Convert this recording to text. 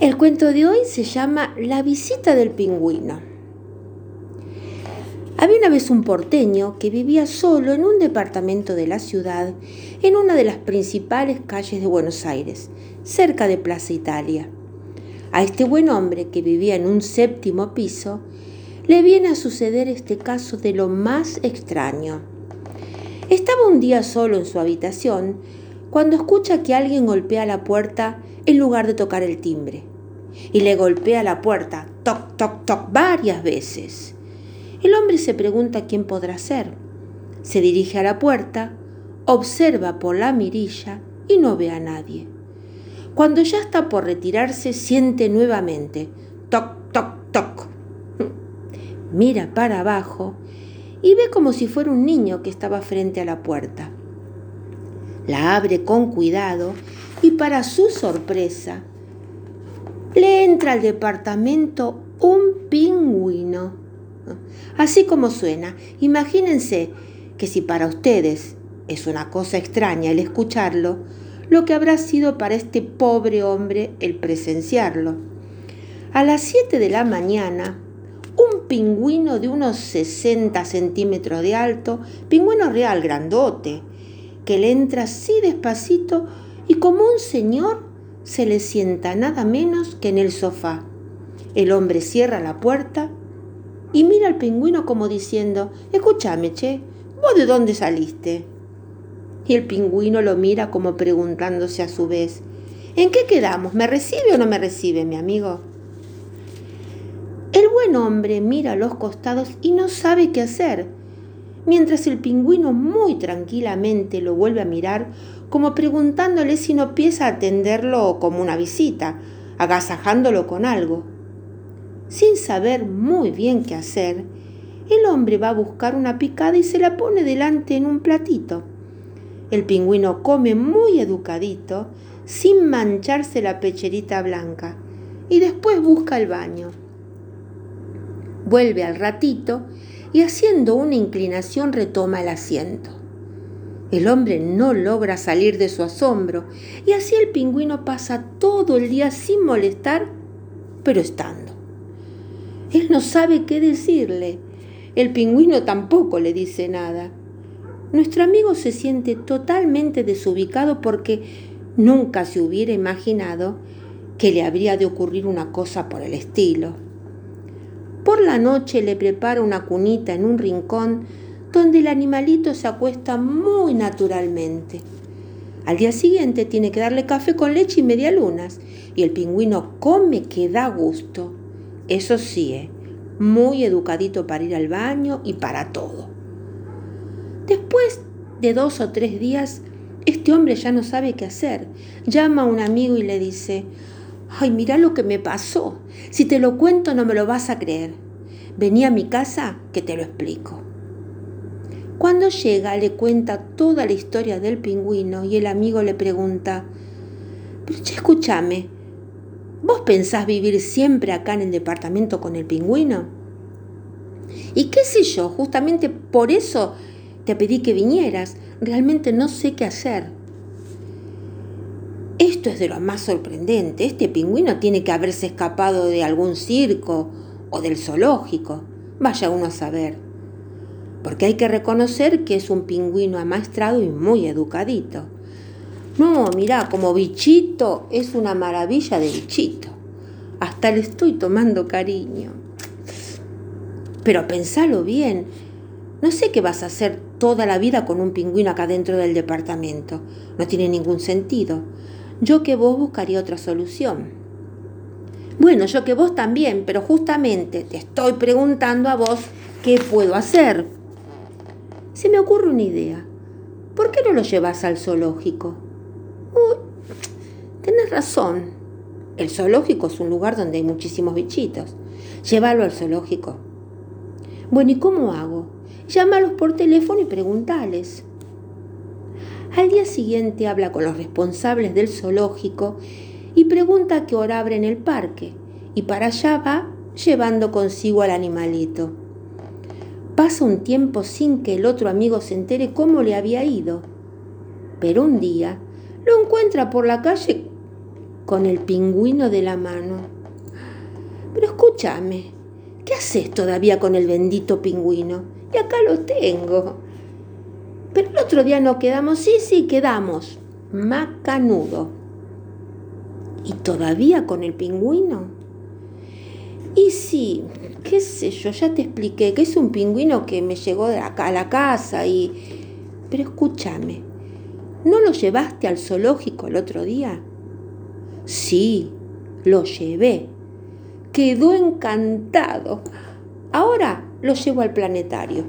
El cuento de hoy se llama La visita del pingüino. Había una vez un porteño que vivía solo en un departamento de la ciudad, en una de las principales calles de Buenos Aires, cerca de Plaza Italia. A este buen hombre que vivía en un séptimo piso, le viene a suceder este caso de lo más extraño. Estaba un día solo en su habitación cuando escucha que alguien golpea la puerta en lugar de tocar el timbre. Y le golpea la puerta, toc, toc, toc, varias veces. El hombre se pregunta quién podrá ser. Se dirige a la puerta, observa por la mirilla y no ve a nadie. Cuando ya está por retirarse, siente nuevamente toc, toc, toc. Mira para abajo y ve como si fuera un niño que estaba frente a la puerta. La abre con cuidado y para su sorpresa, le entra al departamento un pingüino Así como suena, imagínense que si para ustedes es una cosa extraña el escucharlo, lo que habrá sido para este pobre hombre el presenciarlo. A las 7 de la mañana, un pingüino de unos 60 centímetros de alto, pingüino real grandote, que le entra así despacito y como un señor se le sienta nada menos que en el sofá. El hombre cierra la puerta y mira al pingüino como diciendo, escúchame, che, ¿vos de dónde saliste? Y el pingüino lo mira como preguntándose a su vez, ¿en qué quedamos? ¿Me recibe o no me recibe, mi amigo? El buen hombre mira a los costados y no sabe qué hacer, mientras el pingüino muy tranquilamente lo vuelve a mirar como preguntándole si no piensa atenderlo como una visita, agasajándolo con algo. Sin saber muy bien qué hacer, el hombre va a buscar una picada y se la pone delante en un platito. El pingüino come muy educadito, sin mancharse la pecherita blanca, y después busca el baño. Vuelve al ratito y haciendo una inclinación retoma el asiento. El hombre no logra salir de su asombro y así el pingüino pasa todo el día sin molestar, pero estando. Él no sabe qué decirle. El pingüino tampoco le dice nada. Nuestro amigo se siente totalmente desubicado porque nunca se hubiera imaginado que le habría de ocurrir una cosa por el estilo. Por la noche le prepara una cunita en un rincón donde el animalito se acuesta muy naturalmente. Al día siguiente tiene que darle café con leche y medialunas y el pingüino come que da gusto. Eso sí, ¿eh? muy educadito para ir al baño y para todo. Después de dos o tres días, este hombre ya no sabe qué hacer. Llama a un amigo y le dice, ay, mira lo que me pasó. Si te lo cuento no me lo vas a creer. Vení a mi casa que te lo explico. Cuando llega le cuenta toda la historia del pingüino y el amigo le pregunta, pero escúchame, ¿Vos pensás vivir siempre acá en el departamento con el pingüino? Y qué sé yo, justamente por eso te pedí que vinieras. Realmente no sé qué hacer. Esto es de lo más sorprendente. Este pingüino tiene que haberse escapado de algún circo o del zoológico. Vaya uno a saber. Porque hay que reconocer que es un pingüino amaestrado y muy educadito. No, mirá, como bichito es una maravilla de bichito. Hasta le estoy tomando cariño. Pero pensalo bien. No sé qué vas a hacer toda la vida con un pingüino acá dentro del departamento. No tiene ningún sentido. Yo que vos buscaría otra solución. Bueno, yo que vos también, pero justamente te estoy preguntando a vos qué puedo hacer. Se me ocurre una idea. ¿Por qué no lo llevas al zoológico? Uy, tenés razón. El zoológico es un lugar donde hay muchísimos bichitos. Llévalo al zoológico. Bueno, ¿y cómo hago? Llámalos por teléfono y pregúntales. Al día siguiente habla con los responsables del zoológico y pregunta qué hora abren el parque. Y para allá va llevando consigo al animalito. Pasa un tiempo sin que el otro amigo se entere cómo le había ido. Pero un día lo encuentra por la calle con el pingüino de la mano. Pero escúchame, ¿qué haces todavía con el bendito pingüino? Y acá lo tengo. Pero el otro día no quedamos, sí, sí, quedamos. Macanudo. ¿Y todavía con el pingüino? Y sí, qué sé yo, ya te expliqué que es un pingüino que me llegó de acá a la casa y... Pero escúchame, ¿no lo llevaste al zoológico el otro día? Sí, lo llevé. Quedó encantado. Ahora lo llevo al planetario.